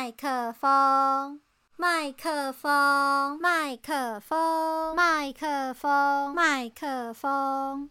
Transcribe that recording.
麦克风麦克风麦克风麦克风麦克风。